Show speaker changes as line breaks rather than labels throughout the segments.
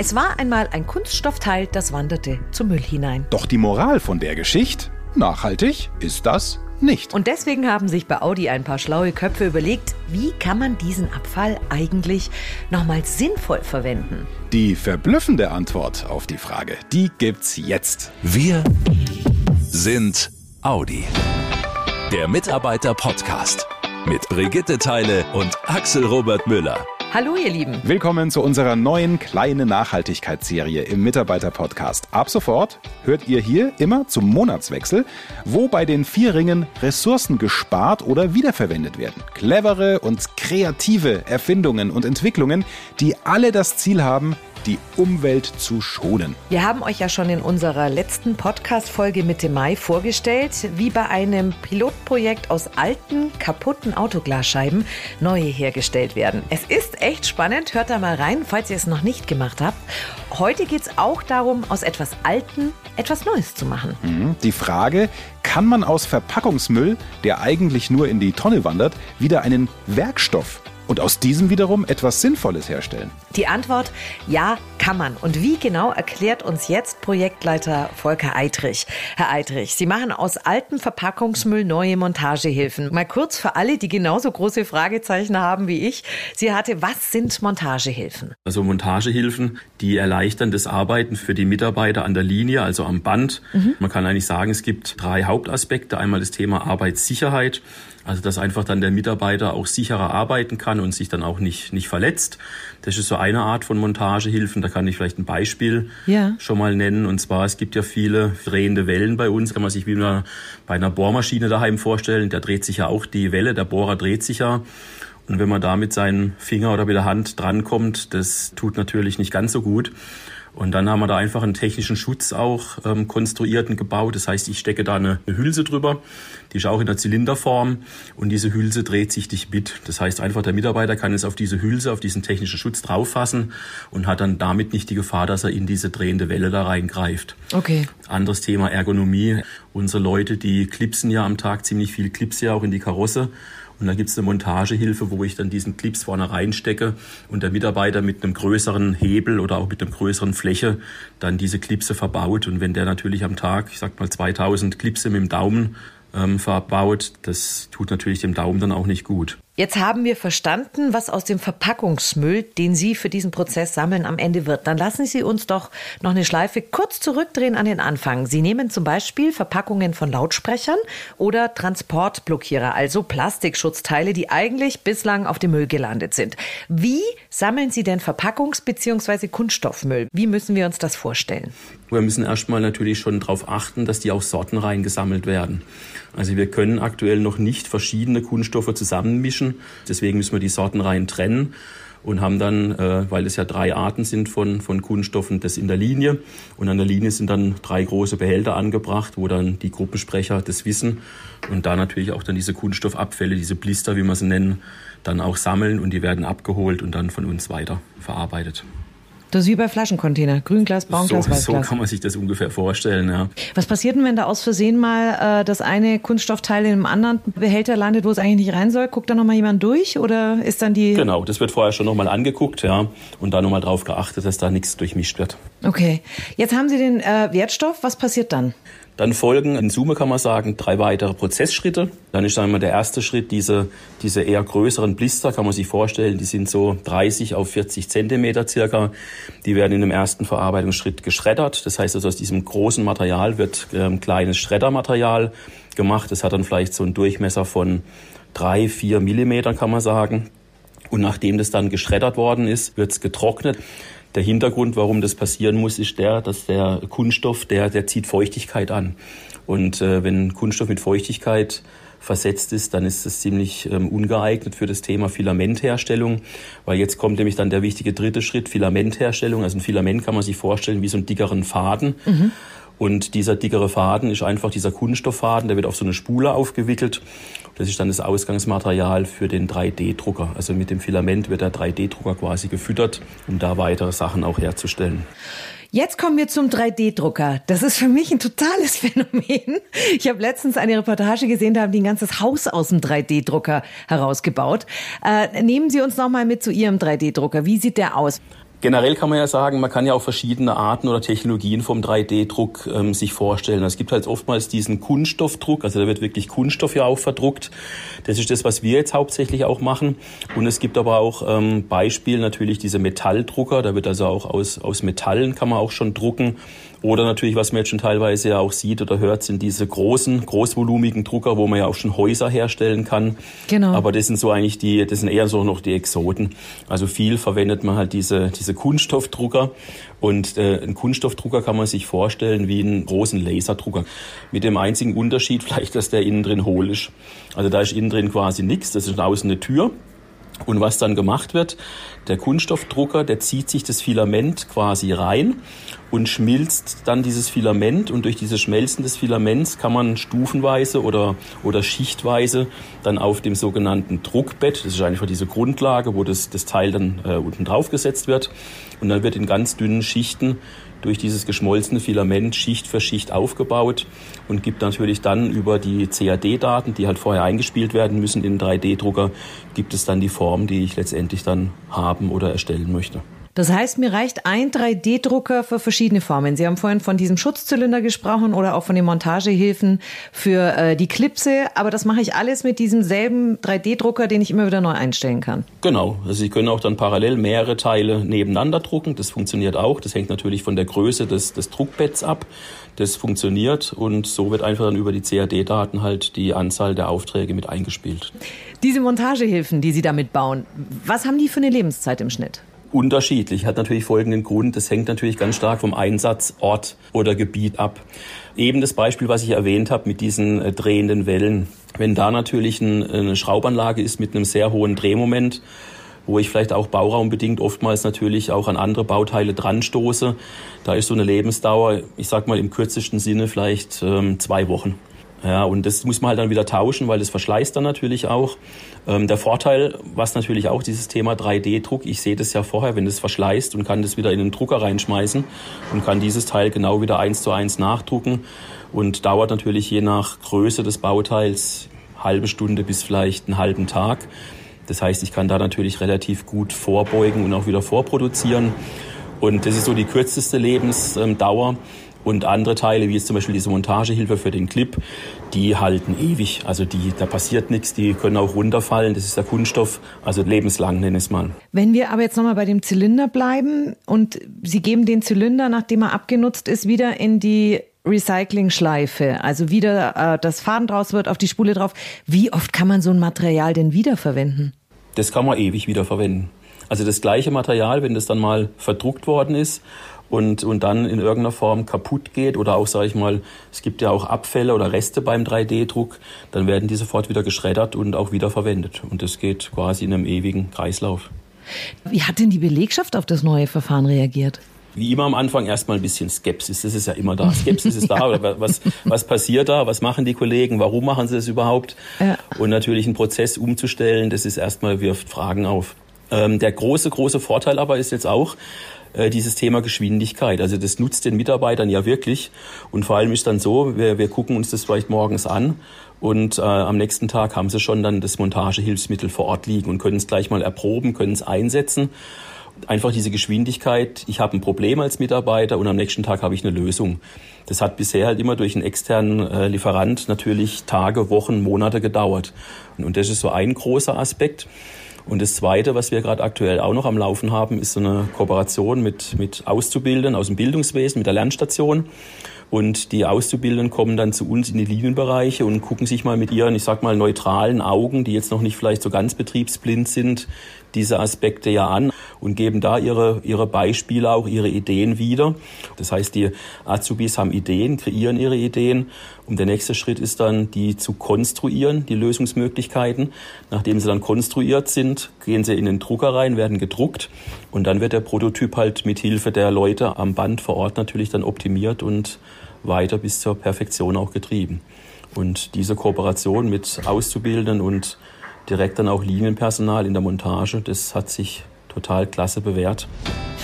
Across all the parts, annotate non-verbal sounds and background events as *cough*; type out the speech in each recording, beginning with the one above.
Es war einmal ein Kunststoffteil, das wanderte zum Müll hinein.
Doch die Moral von der Geschichte? Nachhaltig ist das nicht.
Und deswegen haben sich bei Audi ein paar schlaue Köpfe überlegt, wie kann man diesen Abfall eigentlich nochmal sinnvoll verwenden?
Die verblüffende Antwort auf die Frage, die gibt's jetzt.
Wir sind Audi. Der Mitarbeiter-Podcast mit Brigitte Teile und Axel Robert Müller.
Hallo ihr Lieben.
Willkommen zu unserer neuen kleinen Nachhaltigkeitsserie im Mitarbeiter-Podcast. Ab sofort hört ihr hier immer zum Monatswechsel, wo bei den vier Ringen Ressourcen gespart oder wiederverwendet werden. Clevere und kreative Erfindungen und Entwicklungen, die alle das Ziel haben, die Umwelt zu schonen.
Wir haben euch ja schon in unserer letzten Podcast-Folge Mitte Mai vorgestellt, wie bei einem Pilotprojekt aus alten, kaputten Autoglasscheiben neue hergestellt werden. Es ist echt spannend, hört da mal rein, falls ihr es noch nicht gemacht habt. Heute geht es auch darum, aus etwas Alten etwas Neues zu machen.
Mhm. Die Frage, kann man aus Verpackungsmüll, der eigentlich nur in die Tonne wandert, wieder einen Werkstoff und aus diesem wiederum etwas Sinnvolles herstellen?
Die Antwort, ja, kann man. Und wie genau erklärt uns jetzt Projektleiter Volker Eitrich. Herr Eitrich, Sie machen aus altem Verpackungsmüll neue Montagehilfen. Mal kurz für alle, die genauso große Fragezeichen haben wie ich. Sie hatte, was sind Montagehilfen?
Also Montagehilfen, die erleichtern das Arbeiten für die Mitarbeiter an der Linie, also am Band. Mhm. Man kann eigentlich sagen, es gibt drei Hauptaspekte. Einmal das Thema Arbeitssicherheit. Also dass einfach dann der Mitarbeiter auch sicherer arbeiten kann und sich dann auch nicht, nicht verletzt. Das ist so eine Art von Montagehilfen. Da kann ich vielleicht ein Beispiel ja. schon mal nennen. Und zwar, es gibt ja viele drehende Wellen bei uns. Kann man sich wie bei einer Bohrmaschine daheim vorstellen. Da dreht sich ja auch die Welle, der Bohrer dreht sich ja. Und wenn man da mit seinen Finger oder mit der Hand drankommt, das tut natürlich nicht ganz so gut. Und dann haben wir da einfach einen technischen Schutz auch ähm, konstruiert und gebaut. Das heißt, ich stecke da eine, eine Hülse drüber, die ist auch in der Zylinderform und diese Hülse dreht sich nicht mit. Das heißt einfach, der Mitarbeiter kann es auf diese Hülse, auf diesen technischen Schutz drauffassen und hat dann damit nicht die Gefahr, dass er in diese drehende Welle da reingreift.
Okay.
Anderes Thema Ergonomie. Unsere Leute, die klipsen ja am Tag ziemlich viel Clips ja auch in die Karosse. Und da gibt es eine Montagehilfe, wo ich dann diesen Clips vorne reinstecke und der Mitarbeiter mit einem größeren Hebel oder auch mit einem größeren Fläche dann diese Clipse verbaut. Und wenn der natürlich am Tag, ich sag mal 2000 Clipse mit dem Daumen ähm, verbaut, das tut natürlich dem Daumen dann auch nicht gut.
Jetzt haben wir verstanden, was aus dem Verpackungsmüll, den Sie für diesen Prozess sammeln, am Ende wird. Dann lassen Sie uns doch noch eine Schleife kurz zurückdrehen an den Anfang. Sie nehmen zum Beispiel Verpackungen von Lautsprechern oder Transportblockierer, also Plastikschutzteile, die eigentlich bislang auf dem Müll gelandet sind. Wie sammeln Sie denn Verpackungs- bzw. Kunststoffmüll? Wie müssen wir uns das vorstellen?
Wir müssen erstmal natürlich schon darauf achten, dass die auch sortenrein gesammelt werden. Also wir können aktuell noch nicht verschiedene Kunststoffe zusammenmischen. Deswegen müssen wir die Sortenreihen trennen und haben dann, äh, weil es ja drei Arten sind von, von Kunststoffen, das in der Linie. Und an der Linie sind dann drei große Behälter angebracht, wo dann die Gruppensprecher das wissen und da natürlich auch dann diese Kunststoffabfälle, diese Blister, wie wir sie nennen, dann auch sammeln und die werden abgeholt und dann von uns weiter verarbeitet.
Das ist wie bei Flaschencontainer. Grünglas, Braunglas,
so,
Weißglas.
So kann man sich das ungefähr vorstellen, ja.
Was passiert denn, wenn da aus Versehen mal äh, das eine Kunststoffteil in einem anderen Behälter landet, wo es eigentlich nicht rein soll? Guckt da nochmal jemand durch oder ist dann die...
Genau, das wird vorher schon nochmal angeguckt, ja. Und dann nochmal drauf geachtet, dass da nichts durchmischt wird.
Okay. Jetzt haben Sie den äh, Wertstoff. Was passiert dann?
Dann folgen in Summe kann man sagen drei weitere Prozessschritte. Dann ist wir der erste Schritt diese diese eher größeren Blister kann man sich vorstellen. Die sind so 30 auf 40 Zentimeter circa. Die werden in dem ersten Verarbeitungsschritt geschreddert. Das heißt also aus diesem großen Material wird ähm, kleines Schreddermaterial gemacht. Das hat dann vielleicht so einen Durchmesser von drei vier Millimeter kann man sagen. Und nachdem das dann geschreddert worden ist, wird es getrocknet. Der Hintergrund, warum das passieren muss, ist der, dass der Kunststoff, der, der zieht Feuchtigkeit an. Und äh, wenn Kunststoff mit Feuchtigkeit versetzt ist, dann ist es ziemlich ähm, ungeeignet für das Thema Filamentherstellung, weil jetzt kommt nämlich dann der wichtige dritte Schritt, Filamentherstellung. Also ein Filament kann man sich vorstellen wie so einen dickeren Faden. Mhm. Und dieser dickere Faden ist einfach dieser Kunststofffaden, der wird auf so eine Spule aufgewickelt. Das ist dann das Ausgangsmaterial für den 3D-Drucker. Also mit dem Filament wird der 3D-Drucker quasi gefüttert, um da weitere Sachen auch herzustellen.
Jetzt kommen wir zum 3D-Drucker. Das ist für mich ein totales *laughs* Phänomen. Ich habe letztens eine Reportage gesehen, da haben die ein ganzes Haus aus dem 3D-Drucker herausgebaut. Äh, nehmen Sie uns noch mal mit zu Ihrem 3D-Drucker. Wie sieht der aus?
Generell kann man ja sagen, man kann ja auch verschiedene Arten oder Technologien vom 3D-Druck ähm, sich vorstellen. Es gibt halt oftmals diesen Kunststoffdruck, also da wird wirklich Kunststoff ja auch verdruckt. Das ist das, was wir jetzt hauptsächlich auch machen. Und es gibt aber auch ähm, Beispiel natürlich diese Metalldrucker, da wird also auch aus, aus Metallen kann man auch schon drucken. Oder natürlich, was man jetzt schon teilweise ja auch sieht oder hört, sind diese großen, großvolumigen Drucker, wo man ja auch schon Häuser herstellen kann. Genau. Aber das sind so eigentlich die, das sind eher so noch die Exoten. Also viel verwendet man halt diese, diese Kunststoffdrucker. Und äh, ein Kunststoffdrucker kann man sich vorstellen wie einen großen Laserdrucker. Mit dem einzigen Unterschied *laughs* vielleicht, dass der innen drin hohl ist. Also da ist innen drin quasi nichts. Das ist außen eine Tür. Und was dann gemacht wird, der Kunststoffdrucker, der zieht sich das Filament quasi rein und schmilzt dann dieses Filament. Und durch dieses Schmelzen des Filaments kann man stufenweise oder, oder schichtweise dann auf dem sogenannten Druckbett, das ist einfach diese Grundlage, wo das, das Teil dann äh, unten drauf gesetzt wird. Und dann wird in ganz dünnen Schichten durch dieses geschmolzene Filament Schicht für Schicht aufgebaut und gibt natürlich dann über die CAD-Daten, die halt vorher eingespielt werden müssen in den 3D-Drucker, gibt es dann die Form, die ich letztendlich dann haben oder erstellen möchte.
Das heißt, mir reicht ein 3D-Drucker für verschiedene Formen. Sie haben vorhin von diesem Schutzzylinder gesprochen oder auch von den Montagehilfen für äh, die Klipse, aber das mache ich alles mit diesem selben 3D-Drucker, den ich immer wieder neu einstellen kann.
Genau, also Sie können auch dann parallel mehrere Teile nebeneinander drucken. Das funktioniert auch. Das hängt natürlich von der Größe des, des Druckbetts ab. Das funktioniert und so wird einfach dann über die CAD-Daten halt die Anzahl der Aufträge mit eingespielt.
Diese Montagehilfen, die Sie damit bauen, was haben die für eine Lebenszeit im Schnitt?
Unterschiedlich. Hat natürlich folgenden Grund. Das hängt natürlich ganz stark vom Einsatzort oder Gebiet ab. Eben das Beispiel, was ich erwähnt habe mit diesen äh, drehenden Wellen. Wenn da natürlich ein, eine Schraubanlage ist mit einem sehr hohen Drehmoment, wo ich vielleicht auch bauraumbedingt oftmals natürlich auch an andere Bauteile dran stoße, da ist so eine Lebensdauer, ich sag mal im kürzesten Sinne vielleicht ähm, zwei Wochen. Ja, und das muss man halt dann wieder tauschen, weil das verschleißt dann natürlich auch. Ähm, der Vorteil, was natürlich auch dieses Thema 3D-Druck, ich sehe das ja vorher, wenn das verschleißt und kann das wieder in den Drucker reinschmeißen und kann dieses Teil genau wieder eins zu eins nachdrucken und dauert natürlich je nach Größe des Bauteils halbe Stunde bis vielleicht einen halben Tag. Das heißt, ich kann da natürlich relativ gut vorbeugen und auch wieder vorproduzieren. Und das ist so die kürzeste Lebensdauer. Und andere Teile, wie jetzt zum Beispiel diese Montagehilfe für den Clip, die halten ewig. Also die, da passiert nichts, die können auch runterfallen. Das ist der Kunststoff, also lebenslang nenne ich es mal.
Wenn wir aber jetzt nochmal bei dem Zylinder bleiben und Sie geben den Zylinder, nachdem er abgenutzt ist, wieder in die Recycling-Schleife, also wieder äh, das Faden draus wird auf die Spule drauf. Wie oft kann man so ein Material denn wiederverwenden?
Das kann man ewig wiederverwenden. Also das gleiche Material, wenn das dann mal verdruckt worden ist und, und dann in irgendeiner Form kaputt geht oder auch, sage ich mal, es gibt ja auch Abfälle oder Reste beim 3D-Druck, dann werden die sofort wieder geschreddert und auch wieder verwendet. Und das geht quasi in einem ewigen Kreislauf.
Wie hat denn die Belegschaft auf das neue Verfahren reagiert?
Wie immer am Anfang erstmal ein bisschen Skepsis. Das ist ja immer da. *laughs* Skepsis ist da. Oder was, was passiert da? Was machen die Kollegen? Warum machen sie das überhaupt? Ja. Und natürlich einen Prozess umzustellen, das ist erstmal wirft Fragen auf. Ähm, der große, große Vorteil aber ist jetzt auch, äh, dieses Thema Geschwindigkeit. Also das nutzt den Mitarbeitern ja wirklich. Und vor allem ist dann so, wir, wir gucken uns das vielleicht morgens an und äh, am nächsten Tag haben sie schon dann das Montagehilfsmittel vor Ort liegen und können es gleich mal erproben, können es einsetzen. Einfach diese Geschwindigkeit, ich habe ein Problem als Mitarbeiter und am nächsten Tag habe ich eine Lösung. Das hat bisher halt immer durch einen externen äh, Lieferant natürlich Tage, Wochen, Monate gedauert. Und, und das ist so ein großer Aspekt. Und das Zweite, was wir gerade aktuell auch noch am Laufen haben, ist so eine Kooperation mit, mit Auszubildenden aus dem Bildungswesen, mit der Lernstation. Und die Auszubildenden kommen dann zu uns in die Linienbereiche und gucken sich mal mit ihren, ich sag mal, neutralen Augen, die jetzt noch nicht vielleicht so ganz betriebsblind sind, diese Aspekte ja an und geben da ihre, ihre Beispiele, auch ihre Ideen wieder. Das heißt, die Azubis haben Ideen, kreieren ihre Ideen und der nächste Schritt ist dann, die zu konstruieren, die Lösungsmöglichkeiten. Nachdem sie dann konstruiert sind, gehen sie in den Drucker rein, werden gedruckt und dann wird der Prototyp halt mit Hilfe der Leute am Band vor Ort natürlich dann optimiert und weiter bis zur Perfektion auch getrieben. Und diese Kooperation mit Auszubildenden und direkt dann auch Linienpersonal in der Montage. Das hat sich total klasse bewährt.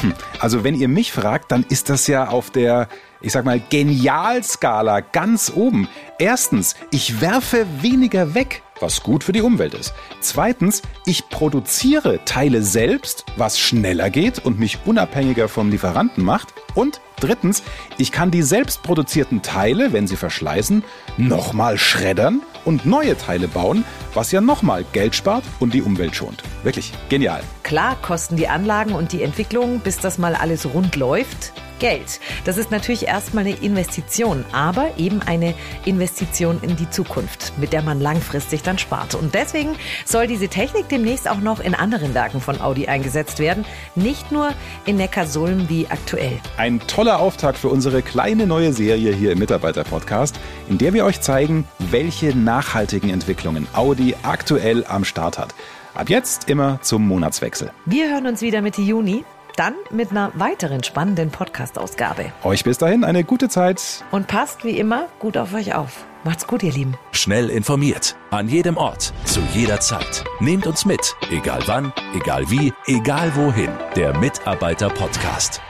Hm. Also wenn ihr mich fragt, dann ist das ja auf der, ich sag mal, Genialskala ganz oben. Erstens, ich werfe weniger weg. was gut für die Umwelt ist. Zweitens, ich produziere Teile selbst, was schneller geht und mich unabhängiger vom Lieferanten macht. Und drittens, ich kann die selbst produzierten Teile, wenn sie verschleißen, nochmal schreddern und neue Teile bauen, was ja nochmal Geld spart und die Umwelt schont. Wirklich genial.
Klar kosten die Anlagen und die Entwicklung, bis das mal alles rund läuft, Geld. Das ist natürlich erstmal eine Investition, aber eben eine Investition in die Zukunft, mit der man langfristig dann spart. Und deswegen soll diese Technik demnächst auch noch in anderen Werken von Audi eingesetzt werden, nicht nur in Neckarsulm wie aktuell.
Ein toller Auftakt für unsere kleine neue Serie hier im Mitarbeiter-Podcast, in der wir euch zeigen, welche nachhaltigen Entwicklungen Audi aktuell am Start hat. Ab jetzt immer zum Monatswechsel.
Wir hören uns wieder Mitte Juni. Dann mit einer weiteren spannenden Podcast-Ausgabe.
Euch bis dahin eine gute Zeit.
Und passt wie immer gut auf euch auf. Macht's gut, ihr Lieben.
Schnell informiert. An jedem Ort. Zu jeder Zeit. Nehmt uns mit. Egal wann, egal wie, egal wohin. Der Mitarbeiter-Podcast.